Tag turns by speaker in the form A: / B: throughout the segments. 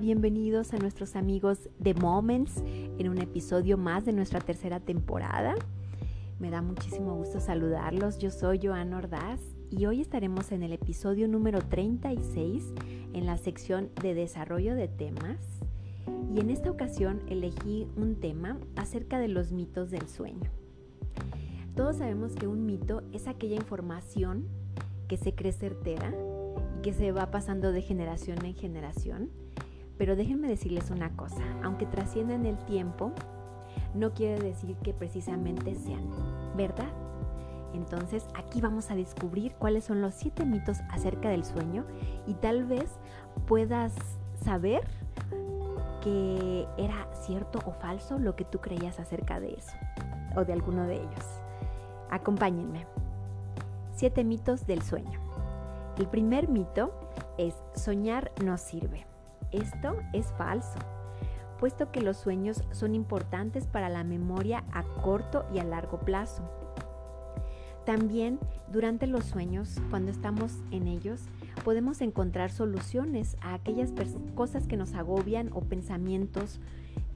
A: Bienvenidos a nuestros amigos de Moments en un episodio más de nuestra tercera temporada. Me da muchísimo gusto saludarlos. Yo soy Joana Ordaz y hoy estaremos en el episodio número 36 en la sección de desarrollo de temas. Y en esta ocasión elegí un tema acerca de los mitos del sueño. Todos sabemos que un mito es aquella información que se cree certera y que se va pasando de generación en generación pero déjenme decirles una cosa, aunque trasciendan el tiempo, no quiere decir que precisamente sean verdad. Entonces aquí vamos a descubrir cuáles son los siete mitos acerca del sueño y tal vez puedas saber que era cierto o falso lo que tú creías acerca de eso o de alguno de ellos. Acompáñenme. Siete mitos del sueño. El primer mito es soñar no sirve. Esto es falso, puesto que los sueños son importantes para la memoria a corto y a largo plazo. También durante los sueños, cuando estamos en ellos, podemos encontrar soluciones a aquellas cosas que nos agobian o pensamientos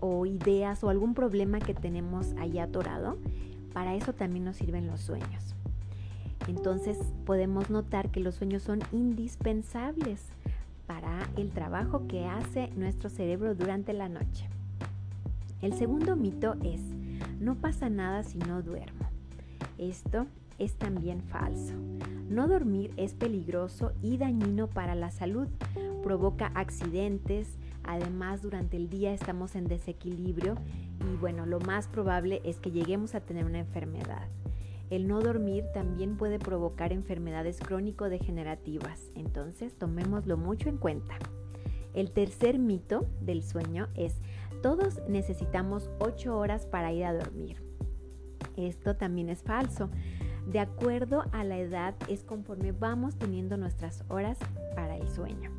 A: o ideas o algún problema que tenemos ahí atorado. Para eso también nos sirven los sueños. Entonces podemos notar que los sueños son indispensables para el trabajo que hace nuestro cerebro durante la noche. El segundo mito es, no pasa nada si no duermo. Esto es también falso. No dormir es peligroso y dañino para la salud. Provoca accidentes, además durante el día estamos en desequilibrio y bueno, lo más probable es que lleguemos a tener una enfermedad. El no dormir también puede provocar enfermedades crónico-degenerativas, entonces tomémoslo mucho en cuenta. El tercer mito del sueño es, todos necesitamos 8 horas para ir a dormir. Esto también es falso. De acuerdo a la edad es conforme vamos teniendo nuestras horas para el sueño.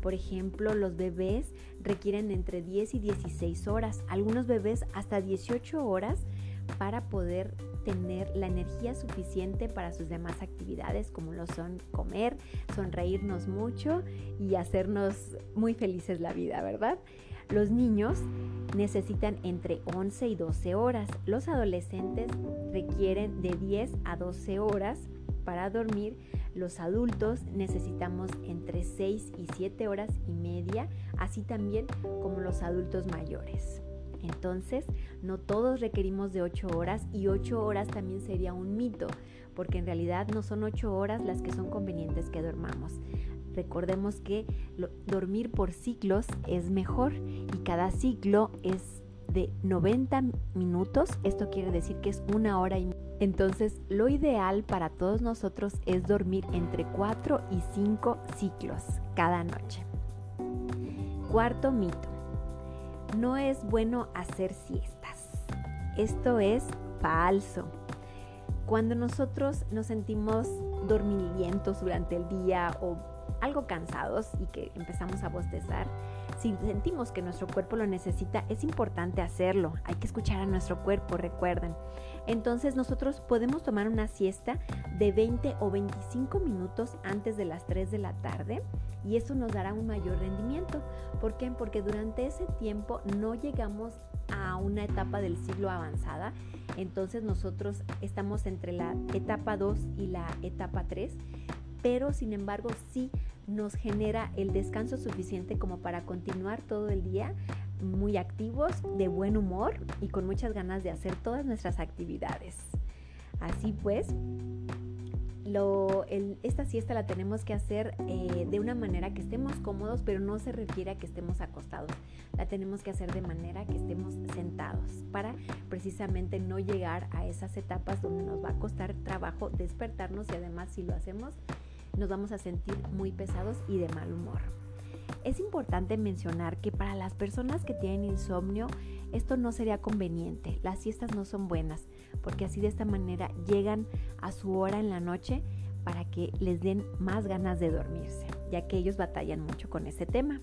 A: Por ejemplo, los bebés requieren entre 10 y 16 horas, algunos bebés hasta 18 horas para poder tener la energía suficiente para sus demás actividades como lo son comer, sonreírnos mucho y hacernos muy felices la vida, ¿verdad? Los niños necesitan entre 11 y 12 horas. Los adolescentes requieren de 10 a 12 horas para dormir. Los adultos necesitamos entre 6 y 7 horas y media, así también como los adultos mayores. Entonces, no todos requerimos de 8 horas y 8 horas también sería un mito, porque en realidad no son 8 horas las que son convenientes que dormamos. Recordemos que dormir por ciclos es mejor y cada ciclo es de 90 minutos. Esto quiere decir que es una hora y entonces lo ideal para todos nosotros es dormir entre 4 y 5 ciclos cada noche. Cuarto mito no es bueno hacer siestas. Esto es falso. Cuando nosotros nos sentimos dormilientos durante el día o algo cansados y que empezamos a bostezar, si sentimos que nuestro cuerpo lo necesita, es importante hacerlo. Hay que escuchar a nuestro cuerpo, recuerden. Entonces nosotros podemos tomar una siesta de 20 o 25 minutos antes de las 3 de la tarde y eso nos dará un mayor rendimiento. ¿Por qué? Porque durante ese tiempo no llegamos a una etapa del siglo avanzada, entonces nosotros estamos entre la etapa 2 y la etapa 3, pero sin embargo sí nos genera el descanso suficiente como para continuar todo el día muy activos, de buen humor y con muchas ganas de hacer todas nuestras actividades. Así pues, esta siesta la tenemos que hacer eh, de una manera que estemos cómodos, pero no se refiere a que estemos acostados. La tenemos que hacer de manera que estemos sentados para precisamente no llegar a esas etapas donde nos va a costar trabajo despertarnos y además si lo hacemos nos vamos a sentir muy pesados y de mal humor. Es importante mencionar que para las personas que tienen insomnio esto no sería conveniente. Las siestas no son buenas porque así de esta manera llegan a su hora en la noche para que les den más ganas de dormirse, ya que ellos batallan mucho con ese tema.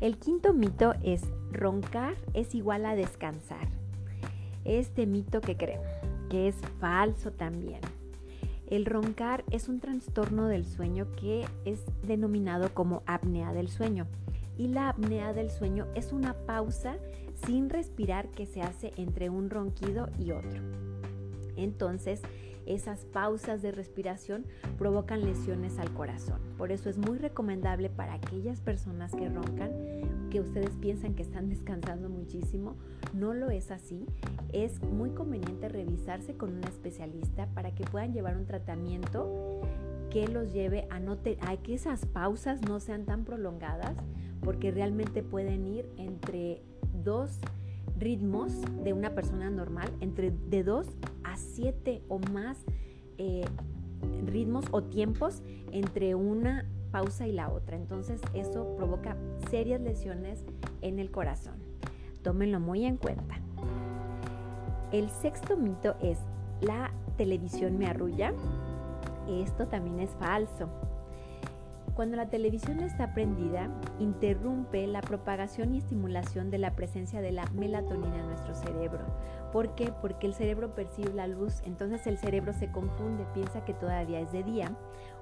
A: El quinto mito es roncar es igual a descansar. Este mito que creo que es falso también. El roncar es un trastorno del sueño que es denominado como apnea del sueño. Y la apnea del sueño es una pausa sin respirar que se hace entre un ronquido y otro. Entonces, esas pausas de respiración provocan lesiones al corazón. Por eso es muy recomendable para aquellas personas que roncan, que ustedes piensan que están descansando muchísimo, no lo es así. Es muy conveniente revisarse con un especialista para que puedan llevar un tratamiento que los lleve a, no que esas pausas no sean tan prolongadas, porque realmente pueden ir entre dos ritmos de una persona normal, entre de dos siete o más eh, ritmos o tiempos entre una pausa y la otra. Entonces eso provoca serias lesiones en el corazón. Tómenlo muy en cuenta. El sexto mito es la televisión me arrulla. Esto también es falso. Cuando la televisión está prendida, interrumpe la propagación y estimulación de la presencia de la melatonina en nuestro cerebro. ¿Por qué? Porque el cerebro percibe la luz, entonces el cerebro se confunde, piensa que todavía es de día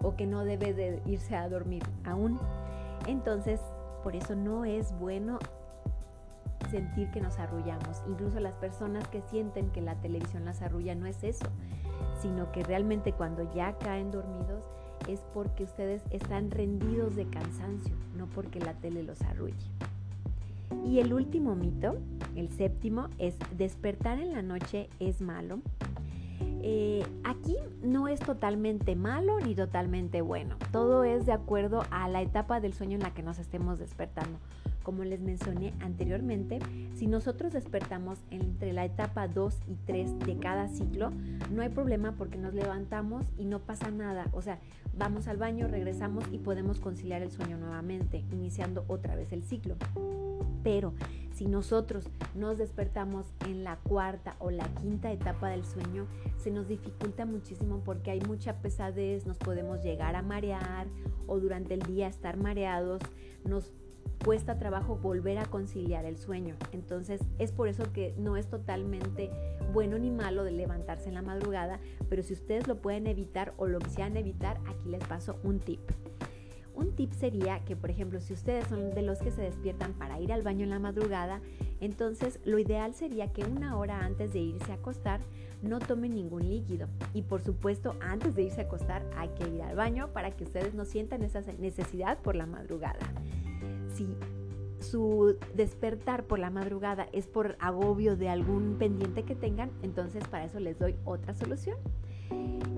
A: o que no debe de irse a dormir aún. Entonces, por eso no es bueno sentir que nos arrullamos. Incluso las personas que sienten que la televisión las arrulla no es eso, sino que realmente cuando ya caen dormidos es porque ustedes están rendidos de cansancio, no porque la tele los arrulle. Y el último mito, el séptimo, es despertar en la noche es malo. Eh, aquí no es totalmente malo ni totalmente bueno. Todo es de acuerdo a la etapa del sueño en la que nos estemos despertando. Como les mencioné anteriormente, si nosotros despertamos entre la etapa 2 y 3 de cada ciclo, no hay problema porque nos levantamos y no pasa nada. O sea, vamos al baño, regresamos y podemos conciliar el sueño nuevamente, iniciando otra vez el ciclo. Pero si nosotros nos despertamos en la cuarta o la quinta etapa del sueño, se nos dificulta muchísimo porque hay mucha pesadez, nos podemos llegar a marear o durante el día estar mareados, nos cuesta trabajo volver a conciliar el sueño. Entonces es por eso que no es totalmente bueno ni malo de levantarse en la madrugada, pero si ustedes lo pueden evitar o lo quisieran evitar, aquí les paso un tip. Un tip sería que, por ejemplo, si ustedes son de los que se despiertan para ir al baño en la madrugada, entonces lo ideal sería que una hora antes de irse a acostar no tomen ningún líquido. Y por supuesto, antes de irse a acostar hay que ir al baño para que ustedes no sientan esa necesidad por la madrugada si su despertar por la madrugada es por agobio de algún pendiente que tengan, entonces para eso les doy otra solución.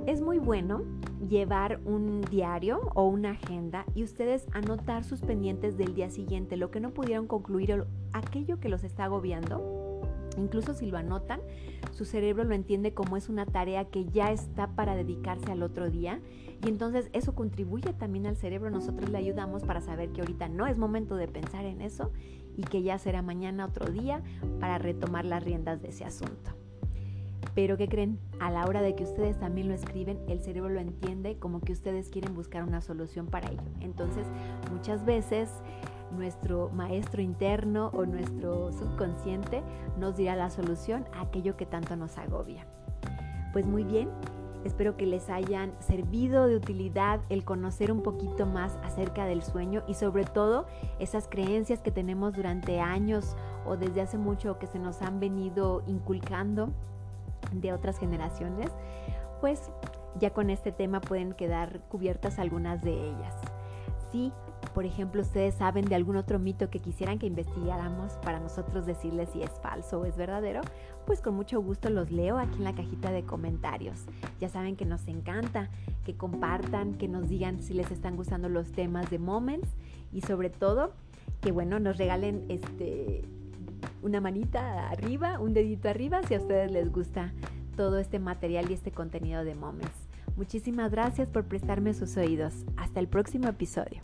A: Es muy bueno llevar un diario o una agenda y ustedes anotar sus pendientes del día siguiente, lo que no pudieron concluir o aquello que los está agobiando Incluso si lo anotan, su cerebro lo entiende como es una tarea que ya está para dedicarse al otro día y entonces eso contribuye también al cerebro. Nosotros le ayudamos para saber que ahorita no es momento de pensar en eso y que ya será mañana otro día para retomar las riendas de ese asunto. Pero ¿qué creen? A la hora de que ustedes también lo escriben, el cerebro lo entiende como que ustedes quieren buscar una solución para ello. Entonces, muchas veces nuestro maestro interno o nuestro subconsciente nos dirá la solución a aquello que tanto nos agobia. Pues muy bien, espero que les hayan servido de utilidad el conocer un poquito más acerca del sueño y sobre todo esas creencias que tenemos durante años o desde hace mucho que se nos han venido inculcando de otras generaciones, pues ya con este tema pueden quedar cubiertas algunas de ellas. Sí, por ejemplo, ustedes saben de algún otro mito que quisieran que investigáramos para nosotros decirles si es falso o es verdadero, pues con mucho gusto los leo aquí en la cajita de comentarios. Ya saben que nos encanta que compartan, que nos digan si les están gustando los temas de Moments y sobre todo que bueno, nos regalen este una manita arriba, un dedito arriba si a ustedes les gusta todo este material y este contenido de Moments. Muchísimas gracias por prestarme sus oídos. Hasta el próximo episodio.